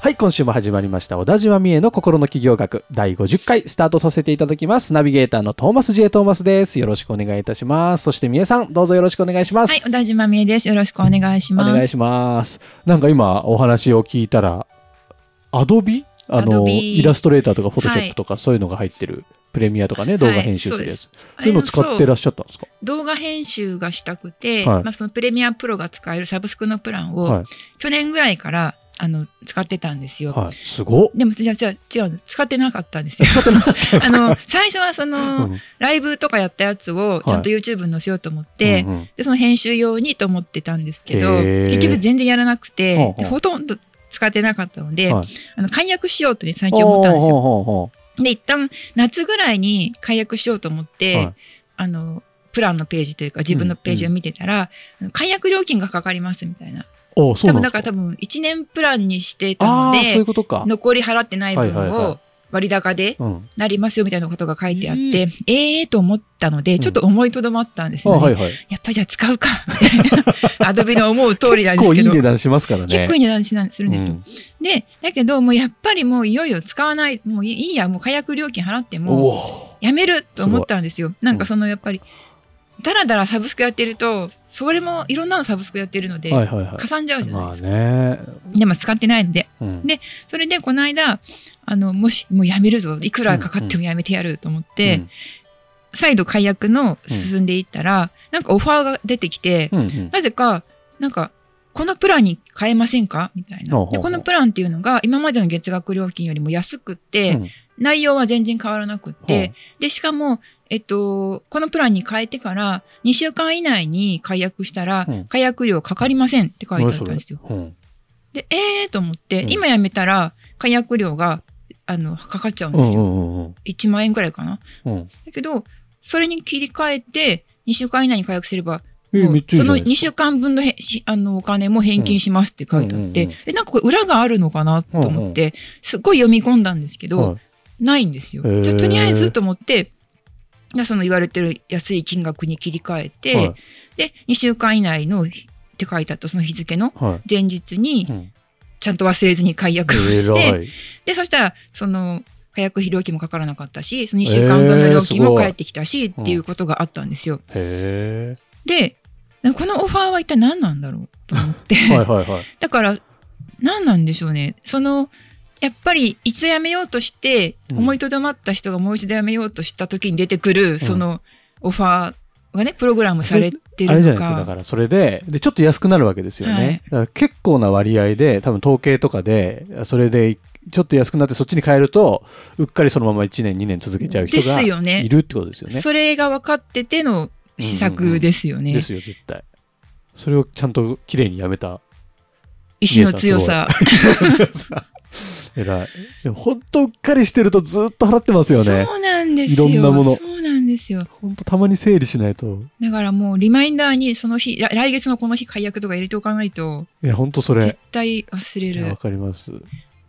はい、今週も始まりました。小田島美恵の心の企業学第50回スタートさせていただきます。ナビゲーターのトーマス J. トーマスです。よろしくお願いいたします。そして美恵さん、どうぞよろしくお願いします。はい、小田島美恵です。よろしくお願いします。お願いします。なんか今お話を聞いたら、アドビ？あの、イラストレーターとかフォトショップとかそういうのが入ってるプレミアとかね、動画編集するやつ。そうそういうの使ってらっしゃったんですか？動画編集がしたくて、はいまあそのプレミアプロが使えるサブスクのプランを、はい。去年ぐらいからあの使ってたんですよ。はい。すごっ。でもじゃあじゃあ違うの。使ってなかったんですよ。あかの最初はその、うん。ライブとかやったやつをちゃんと YouTube に載せようと思って、うんうん。でその編集用にと思ってたんですけど結局全然やらなくて、ほうほう。でほとんど使ってなかったので、はい。あの解約しようとね最近思ったんですよ。ほうほうほで一旦夏ぐらいに解約しようと思って、はい。あのプランのページというか自分のページを見てたら、あの解約料金がかかりますみたいな多分だから多分1年プランにしてたのああー、そういうでことか。残り払ってない分を割高でうん。なりますよみたいなことが書いてあって、えええー、と思ったのでんちょっと思いとどまったんですあよね、はいはい。やっぱりじゃあ使うか アドビの思う通りなんで結構いすけどい値段しますからね。結構いい値段するんですよ、うんでだけどもうやっぱりもういよいよ使わないもういいやもう解約料金払っても。やめると思ったんですよ。なんかそのやっぱり、だらだらサブスクやってると、それもいろんなのサブスクやってるので、はいはいはい。かさんじゃうじゃないまあですか。ね。でも使ってないので。うんでそれでこの間、あの、もしもうやめるぞ、いくらかかってもやめてやると思って、再度解約の進んでいったら、なんかオファーが出てきて、うんうんなぜか、なんか、このプランに変えませんか？みたいな。で、このプランっていうのが今までの月額料金よりも安くって、うん内容は全然変わらなくって、で、しかも、えっと、このプランに変えてから2週間以内に解約したらうん、解約料かかりませんって書いてあったんですよ。うん。で、えーと思って、うん。今やめたら解約料が、あの、かかっちゃうんですよ。うんうんうんうん。1万円くらいかな。うん。だけど、それに切り替えて、2週間以内に解約すれば、そのめっちゃいいじゃない2週間分のへしあのお金も返金しますって書いてあって、え、なんかこれ裏があるのかなと思って、すっごい読み込んだんですけど、はいないんですよ。じゃあとりあえずと思って、その言われてる安い金額に切り替えて、はいで、2週間以内のって書いてあったその日付のはい前日にうんちゃんと忘れずに解約をして、偉い。で、そしたらその解約費料金もかからなかったし、その2週間分の料金も返ってきたし、ごいっていうことがあったんですよ。へで、このオファーは一体何なんだろうと思って、はい。だから何なんでしょうね。そのやっぱり一度辞めようとしてうん思いとどまった人がもう一度辞めようとした時に出てくるそのオファーがねプログラムされてあれるのじゃないですか。だか。からそれで、で、ちょっと安くなるわけですよね。はい結構な割合で、多分統計とかで、それで、ちょっと安くなってそっちに変えると、うっかりそのまま1年、2年続けちゃう人でがいるってことですよね。それが分かってての施策ですよね。ですよ、絶対。それをちゃんと綺麗にやめた。意志の強さ。偉い。でも本当うっかりしてるとずっと払ってますよね。そうなんですよ。いろんなものそうなんですよ。本当たまに整理しないと。だからもうリマインダーにその日、来来月のこの日解約とか入れておかないといや、本当それ絶。対忘れいやわる。かります。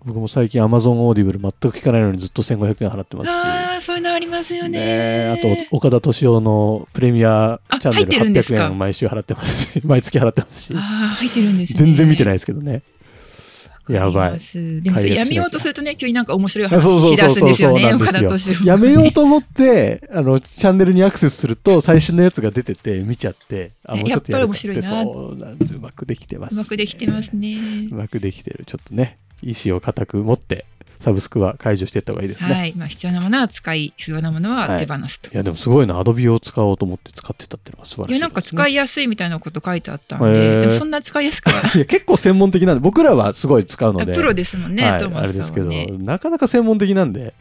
僕も最近 Amazon Audible 全く聞かないのにずっと1500円払ってますし。ああ、そういうのありますよね。あと、岡田敏夫のプレミアチャンネルすか？800円毎週払ってますし、毎月払ってますし、ああ、入ってるんですね。全然見てないい。ですけどね。やばい。でもやめようとするとね、急になんか面白い話しだすんですよね、岡田敏夫。やめようと思って、あの、チャンネルにアクセスすると、最新のやつが出てて、見ちゃって、あ、もうちょっとやっぱり面白いなそうなんです。うまくできてます、うまくできてますねう。まくできてる。ちょっとね、意思を固く持って、サブスクは解除していった方がいいですね。はい。まあ、必要なものは使い、不要なものは手放すと。いや、でもすごいな。アドビを使おうと思って使ってたっていうのは素晴らしい、いや、なんか使いいやすいみたいなこと書いてあったんへーで、でもそんな使いやすくは。いや、結構専門的なんで、僕らはすごい使うので。プロですもんね、はい、トーマスあれですけど。なかなか専門的なんで、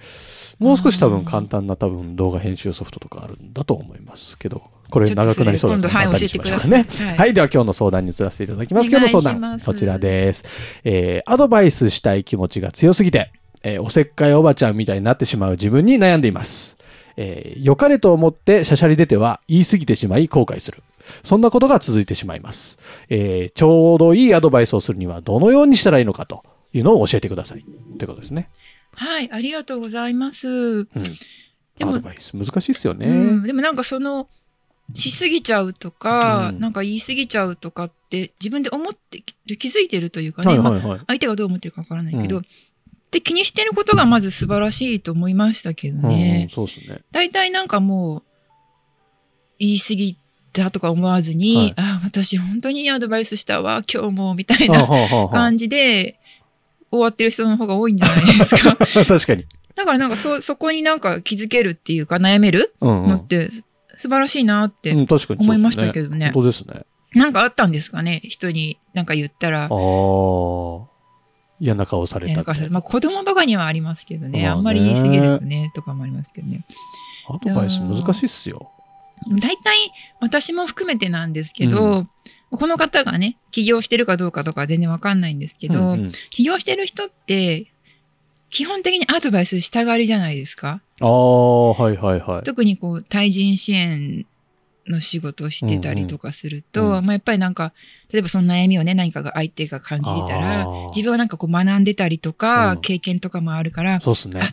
もう少し多分簡単な多分動画編集ソフトとかあるんだと思いますけど、これ長くなりそうなのではい教えてくださいね。はいはい、では今日の相談に移らせていただきます。今日の相談、こちらです。えーアドバイスしたい気持ちが強すぎて、えーおせっかいおばちゃんみたいになってしまう自分に悩んでいます。えー良かれと思ってしゃしゃり出ては言い過ぎてしまい後悔する。そんなことが続いてしまいます。えーちょうどいいアドバイスをするにはどのようにしたらいいのかというのを教えてください。ということですね。はい、ありがとうございます。うん。でもアドバイス難しいですよね。うん、でもなんかそのしすぎちゃうとか、うんなんか言い過ぎちゃうとかって自分で思ってる気づいてるというかね、まあはいはいはい。相手がどう思ってるかわからないけど、うで気にしてることがまず素晴らしいと思いましたけどうんうんね。そうですね。大体なんかもう言い過ぎたとか思わずに、はいあ私本当にいいアドバイスしたわ今日もみたいはあな 感じで終わってる人の方が多いんじゃないですか。確かに。だからなんかそそこになんか気づけるっていうか悩めるうんうんのって素晴らしいなって思いましたけどね。本当ですね。なんかあったんですかね？人になんか言ったらあ。あ。嫌な顔されたまあ子供とかにはありますけどね。まあねあんまり言い過ぎるとね、とかもありますけどね。アドバイス難しいっすよ。大体私も含めてなんですけど、この方がね、起業してるかどうかとかは全然わかんないんですけど、うんうん起業してる人って、基本的にアドバイスしたがりじゃないですか。ああ、はいはいはい。特にこう、対人支援の仕事をしてたりとかすると、うん。うんまあやっぱりなんか、例えばその悩みをね、何かが相手が感じてたら自分はなんかこう学んでたりとか、うん。経験とかもあるから、そうっすね。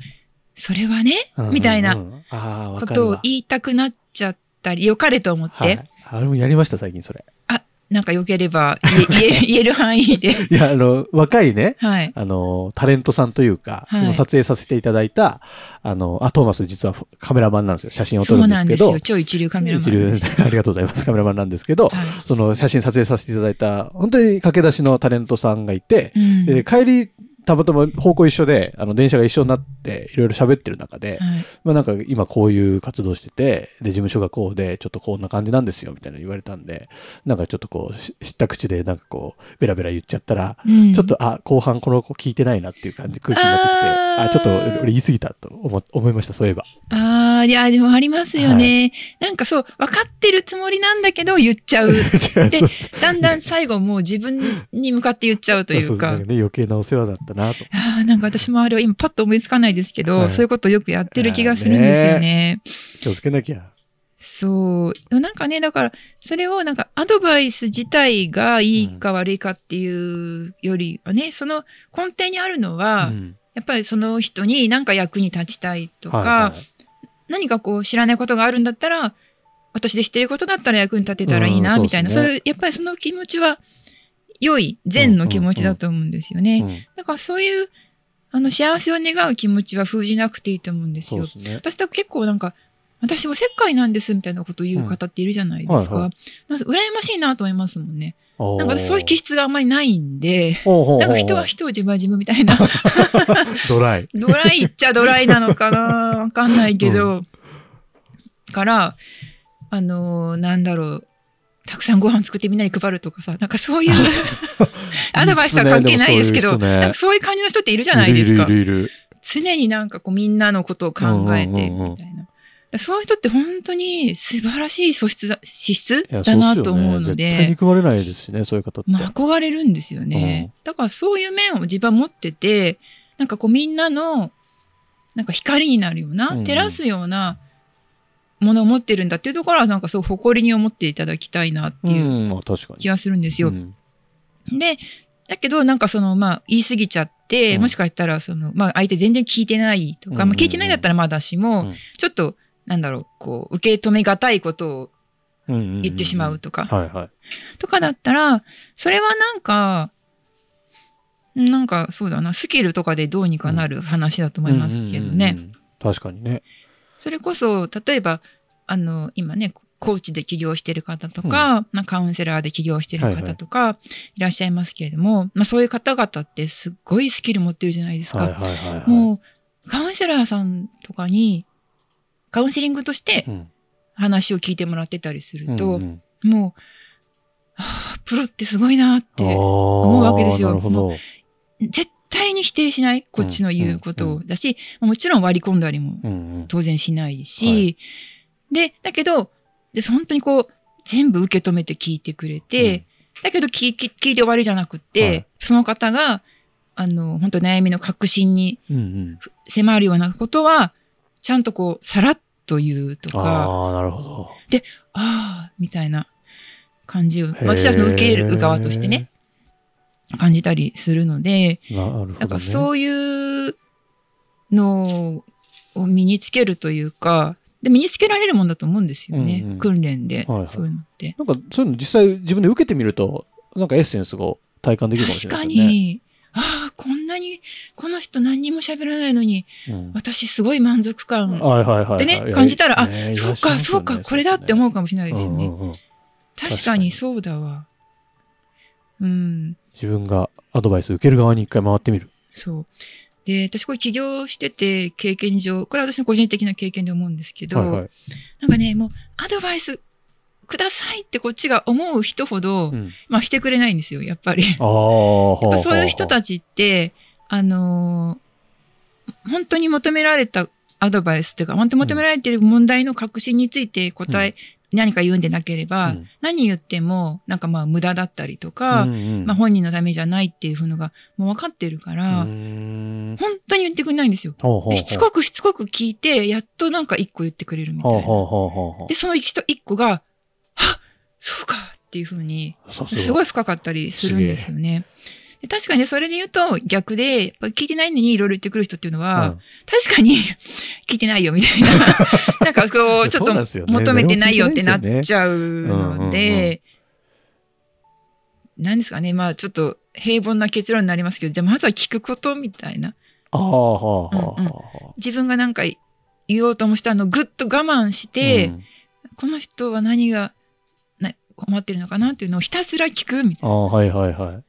それはね、うんうんうん。みたいなことを言いたくなっちゃったり、良かれと思って、はい。あれもやりました、最近それ。なんか良ければ言え 言える範囲で。いや、あの、若いね、はい。あの、タレントさんというか、はい今撮影させていただいた、あの、あ、トーマス実はカメラマンなんですよ。写真を撮そるんですけどうなんですよ。。超一流カメラマン一流。ありがとうございます。カメラマンなんですけど、はいその写真撮影させていただいた、本当に駆け出しのタレントさんがいて、うんで帰り、たまたま方向一緒で、あの、電車が一緒になって、いろいろ喋ってる中で、はいまあなんか今こういう活動してて、で、事務所がこうで、ちょっとこんな感じなんですよ、みたいなの言われたんで、なんかちょっとこう、し知った口でなんかこう、ベラベラ言っちゃったら、うんちょっと、あ、後半この子聞いてないなっていう感じ、空気になってきて、あちょっと俺言い過ぎたと思思いました、そういえば。ああ、いや、でもありますよね。なんかそう、分かってるつもりなんだけど言っちゃう。違うそうそうだんだん最後もう自分に向かって言っちゃうというかそうなん。かね、余計なお世話だったなと。ああ、なんか私もあれは今パッと思いつかないですけど、はいそういうことをよくやってる気がするんですよね。気をつけなきゃ。そう。でもなんかね、だから、それをなんかアドバイス自体がいいか悪いかっていうよりはね、その根底にあるのは、うんやっぱりその人に何か役に立ちたいとか、はいはい何かこう知らないことがあるんだったら、私で知ってることだったら役に立てたらいいな、うんみたいな、そうですねそういう、やっぱりその気持ちは、良い、善の気持ちだと思うんですよね。うんだからそういう、あの、幸せを願う気持ちは封じなくていいと思うんですよ。すね。私と結構なんか、私おせっかいなんですみたいなことを言う方っているじゃないですか。うんはいはなんか羨ましいなと思いますもんね。ななんかそういう気質があんまりないんで、ななんか人は人を自分は自分みたいな。ドライ。ドライっちゃドライなのかな？わかんないけど。から、あのーなんだろう。たくさんご飯作ってみんなに配るとかさ、なんかそういう アドバイスとは関係ないですけど、そういう人ねそういう感じの人っているじゃないですか。いるいるいる。常になんかこうみんなのことを考えてみたいな。うんうんうんうんだからそういう人って本当に素晴らしい素質だ資質だなと思うので、絶対憎まれないですしね、そういう方って。まあ憧れるんですよね。だからそういう面を自分は持ってて、なんかこうみんなのなんか光になるような、うんうん照らすようなものを持ってるんだっていうところはなんかすごい誇りに思っていただきたいなっていう。気がするんですよ。うんで、だけどなんかそのまあ言い過ぎちゃって、うんもしかしたらそのまあ相手全然聞いてないとか、うんうんうんまあ聞いてないんだったらまだしも、うんちょっとなんだろう、こう受け止めがたいことをうんうんうん言ってしまうとか、はいはい。とかだったら、それはなんか、なんかそうだな、スキルとかでどうにかなる話だと思いますけどね。うんうんうんうん。確かにね。それこそ、例えば、あの、今ね、コーチで起業してる方とか、まあカウンセラーで起業してる方とかいらっしゃいますけれども、まあそういう方々ってすっごいスキル持ってるじゃないですか。はいはいはいはい。もう、カウンセラーさんとかに、カウンセリングとしてうん、話を聞いてもらってたりすると、うんうんもう、はあプロってすごいなって思うわけですよ。絶対に否定しない。こっちの言うことをだし、もちろん割り込んだりも当然しないし、で、だけど、で本当にこう、全部受け止めて聞いてくれて、だけど聞き聞いて終わりじゃなくって、はい。その方があの、本当悩みの核心に。迫るようなことは、ちゃんとこう、さらっと言うとか、ああ、なるほど。ああ、みたいな感じを、私はその受ける側としてね、感じたりするので。なね。なんかそういうのを身につけるというか、で身につけられるもんだと思うんですよね。うんうん訓練で、はいはいそういうのって。なんかそういうの実際自分で受けてみると、なんかエッセンスが体感できるかもし確かれないですよね。に、ああ、こんなに、この人何にも喋らないのに、うん私すごい満足感。でね感じたらあねそうか、そうか、これだって思うかもしれないですよね。うんうんうん確かにそうだわ。うん。自分がアドバイス受ける側に一回回ってみる。そう。で、私これ起業してて経験上、これは私の個人的な経験で思うんですけど、はいはい。なんかね、もうアドバイスくださいってこっちが思う人ほど、うんまあしてくれないんですよ、やっぱり。やっああ、そういう人ち。たちって、あのー本当に求められたアドバイスっていうか、本当に求められている問題の核心について答え、何か言うんでなければ、うん何言っても、なんかまあ無駄だったりとか、うんうんまあ本人のためじゃないっていうのがもう分かってるから、本当に言ってくれないんですよ。ほうほうほうでしつこくしつこく聞いて、やっとなんか一個言ってくれるみたいな。ほうほうで、その人一個が、あそうかっていうふうに、すごい深かったりするんですよね。で確かにね、それで言うと逆で、聞いてないのにいろいろ言ってくる人っていうのは、うん。確かに聞いてないよみたいな、なんかこう、ちょっと求めてないよってなっちゃうので、なんですかね、まあちょっと平凡な結論になりますけど、じゃあまずは聞くことみたいな。自分がなんか言おうともしたのをぐっと我慢して、うん。この人は何がな困ってるのかなっていうのをひたすら聞くみたいああ、はいはいはい。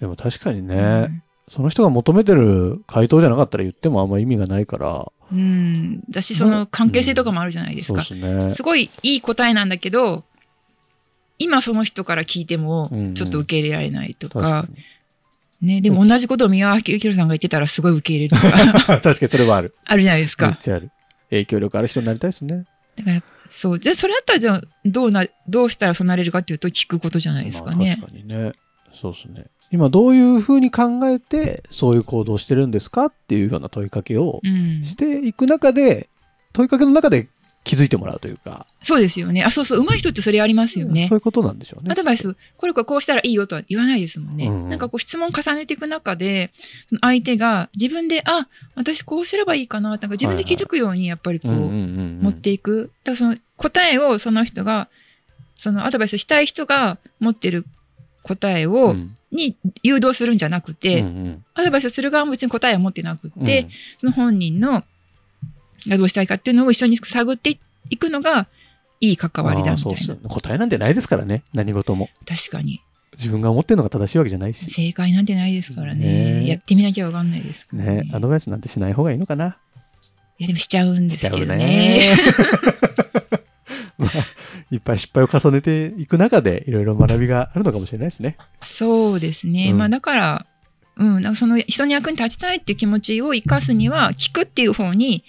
でも確かにね、な。その人が求めてる回答じゃなかったら言ってもあんま意味がないから、うん。うん。だし、その関係性とかもあるじゃないですそうか。ですね。すごいいい答えなんだけど、今その人から聞いてもうんうんちょっと受け入れられないとか、確かに。ね、でも同じことを宮脇明宏さんが言ってたらすごい受け入れるとか 確かにそれはある。あるじゃないですか。影響力ある人になりたいですね。だからそう。で、それだったらじゃあどうな、どうしたらそうなれるかっていうと聞くことじゃないですかね。まあ確かにね。そうですね。今どういうふうに考えてそういう行動をしてるんですかっていうような問いかけをうん。していく中で、問いかけの中で気づいてもらうというか、そうですよね。あ、そうそう。上手い人ってそれありますよねそう。いうことなんでしょうねア。ドバイス、これこれこうしたらいいよとは言わないですもんね。うんうんなんかこう質問重ねていく中で、相手が自分で、あ、私こうすればいいかな、なんか自分で気づくようにやっぱりこう、持っていく。だからその答えをその人が、そのアドバイスしたい人が持ってる答えを、うん。に誘導するんじゃなくて、うんうん。アドバイスする側も別に答えは持ってなくて、うん。その本人のがどうしたいかっていうのを一緒に探っていくのがいい関わりだみたいな。答えなんてないですからね。何事も。確かに。自分が思ってるのが正しいわけじゃないし。正解なんてないですからね。ね。やってみなきゃわかんないですからね。ね。アドバイスなんてしない方がいいのかな。いやでもしちゃうんですけどね。ねまあ いっぱい失敗を重ねていく中でいろいろ学びがあるのかもしれないですねそうですね。うんまあだから、うん、なんかその人の役に立ちたいっていう気持ちを生かすには、聞くっていう方に、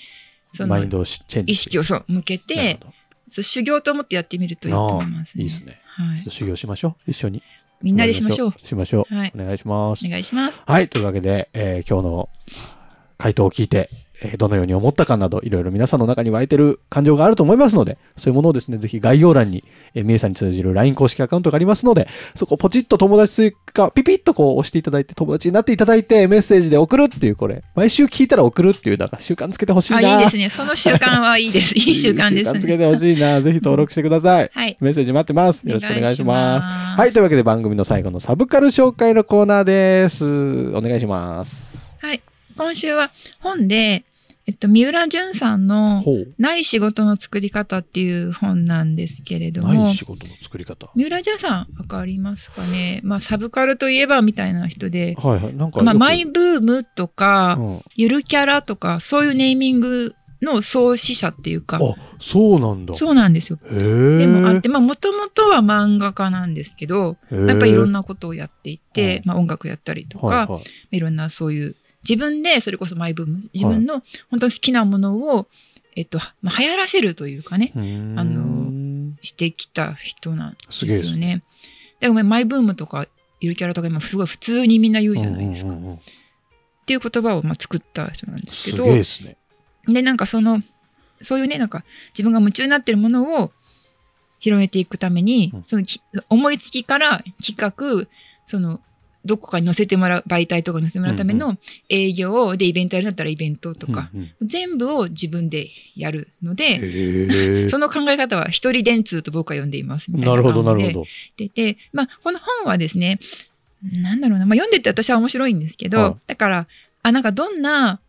そのマインドをしチェンジ意識をそう向けて、そう修行と思ってやってみるといいと思います、いいですねはい。修行しましょう一緒にみんなでしましょう。しましょうはい。お願いしますお願いします。はい。というわけで、えー今日の回答を聞いて、えーどのように思ったかなど、いろいろ皆さんの中に湧いてる感情があると思いますので、そういうものをですね、ぜひ概要欄に、えー、みえさんに通じる LINE 公式アカウントがありますので、そこをポチッと友達追加、ピピッとこう押していただいて、友達になっていただいて、メッセージで送るっていう、これ、毎週聞いたら送るっていう、だから習慣つけてほしいな。あ、いいですね。その習慣はいいです。いい習慣です習慣つけね。てほしいな。ぜひ登録してください。はい。メッセージ待ってます。よろしくお願いします。お願いしますはい。というわけで番組の最後のサブカル紹介のコーナーです。お願いします。はい。今週は本で、えっと、三浦淳さんの。ない仕事の作り方っていう本なんですけれどもない、仕事の作り方。三浦淳さんわかりますかね？まあ、サブカルといえばみたいな人で、はいはい。なんか。まあ、マイブームとか、うん、ゆるキャラとか、そういうネーミングの創始者っていうか、あ、そうなんだ。そうなんですよ。でもあって、まあ、もともとは漫画家なんですけど、やっぱりいろんななことをやっていて、うんまあ、音楽やったりとか、はいはいいろんなそういう、自分でそれこそマイブーム、自分の本当に好きなものを、えっと、まあ、流行らせるというかね、あのしてきた人なんですよね。でもマイブームとか、ゆるキャラとか今すごい普通にみんな言うじゃないですか。うんうんうんうんっていう言葉をまあ作った人なんですすけどげえですね。でなんかそのそういうねなんか自分が夢中になってるものを広めていくために、うんそのき思いつきから企画そのどこかに載せてもらう媒体とかに載せてもらうためうんの営業でイベントやるんだったらイベントとか、うんうん。全部を自分でやるので。その考え方は一人電通と僕は呼んでいますみたいななるほど、なるほど。でで、まあ、この本はですね、なんだろうな、まあ、読んでて私は面白いんですけど、はい。だから、あ、なんかどんな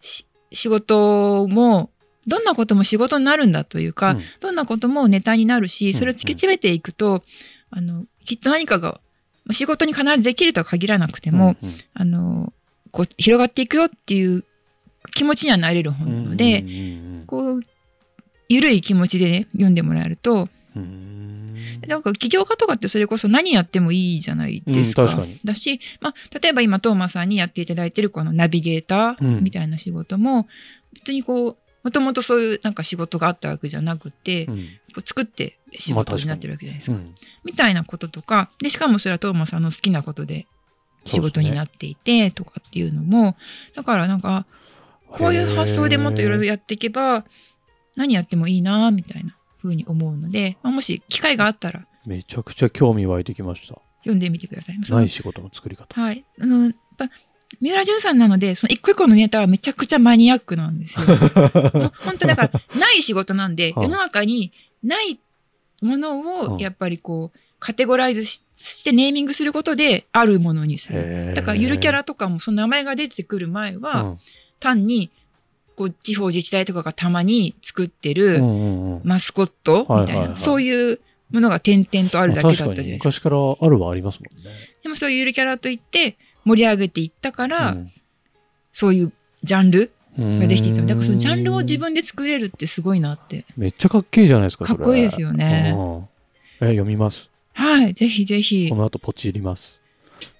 し仕事も、どんなことも仕事になるんだというか、うん。どんなこともネタになるし、ん。それを突き詰めていくと、あの、きっと何かが、仕事に必ずできるとは限らなくても、うんうん。あの、こう、広がっていくよっていう気持ちにはなれる本なので、うんうんこう、ゆるい気持ちでね、読んでもらえると、うんうん。なんか起業家とかってそれこそ何やってもいいじゃないですか。うん確かに。だし、まあ、例えば今トーマさんにやっていただいてるこのナビゲータうん。ーみたいな仕事も、別にこうもともとそういうなんか仕事があったわけじゃなくて、こうん。う作って仕事になってるわけじゃないですか。うんみたいなこととかでしかもそれはトーマさんの好きなことで仕事になっていてとかっていうのもだからなんかこういう発想でもっといろいろやっていけば何やってもいいなみたいな風に思うので、まあ、もし機会があったらめちゃくちゃ興味湧いてきました。読んでみてください。ない仕事の作り方。はい。あの、やっぱ、三浦淳さんなので、その一個一個のネタはめちゃくちゃマニアックなんですよ。本当だから、ない仕事なんで、はい世の中にないものうん。を、やっぱりこう、カテゴライズししてネーミングすることで、あるものにする。だから、ゆるキャラとかも、その名前が出てくる前は、うん。単に、こう、地方自治体とかがたまに作ってる、マスコットみたいな、そういうものが点々とあるだけだったじゃないですか。昔からあるはありますもんね。でもそういうゆるキャラといって盛り上げていったから、うん。そういうジャンルができていった。うんだからそのジャンルを自分で作れるってすごいなって。めっちゃかっけえじゃないですか。かっこいいですよねうんえ、読みます。はい。ぜひぜひこ。の後ポチります。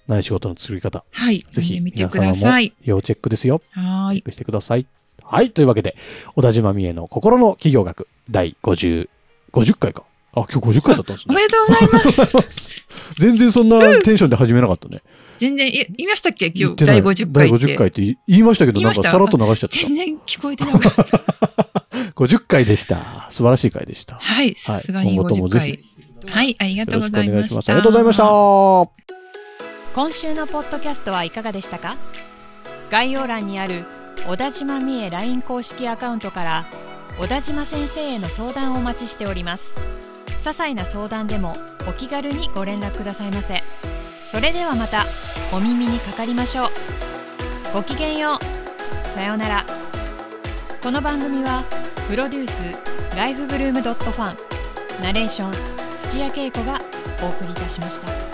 ない仕事の作り方。はい。ぜひ見てください。要チェックですよ。はい。チェックしてください。はい。というわけで、小田島美恵の心の企業学第50、50回か。あ、今日50回だったんですね。おめでとうございます。全然そんなテンションで始めなかったね。全然、え言いましたっけ？今日、第50回っ第て。50回って言いましたけど、なんかさらっと流しちゃって全然聞こえてなかった。た。50回でした。素晴らしい回でした。はい。さすがに今後とも50ぜひ回。はい。ありがとうごよろしくお願いします。ざいました。ありがとうございました。今週のポッドキャストはいかがでしたか？概要欄にある小田島美恵 LINE 公式アカウントから小田島先生への相談をお待ちしております些細な相談でもお気軽にご連絡くださいませそれではまたお耳にかかりましょう。ごきげんよう。さようなら。この番組はプロデュースライフブルームドットファンナレーション土屋恵子がお送りいたしました。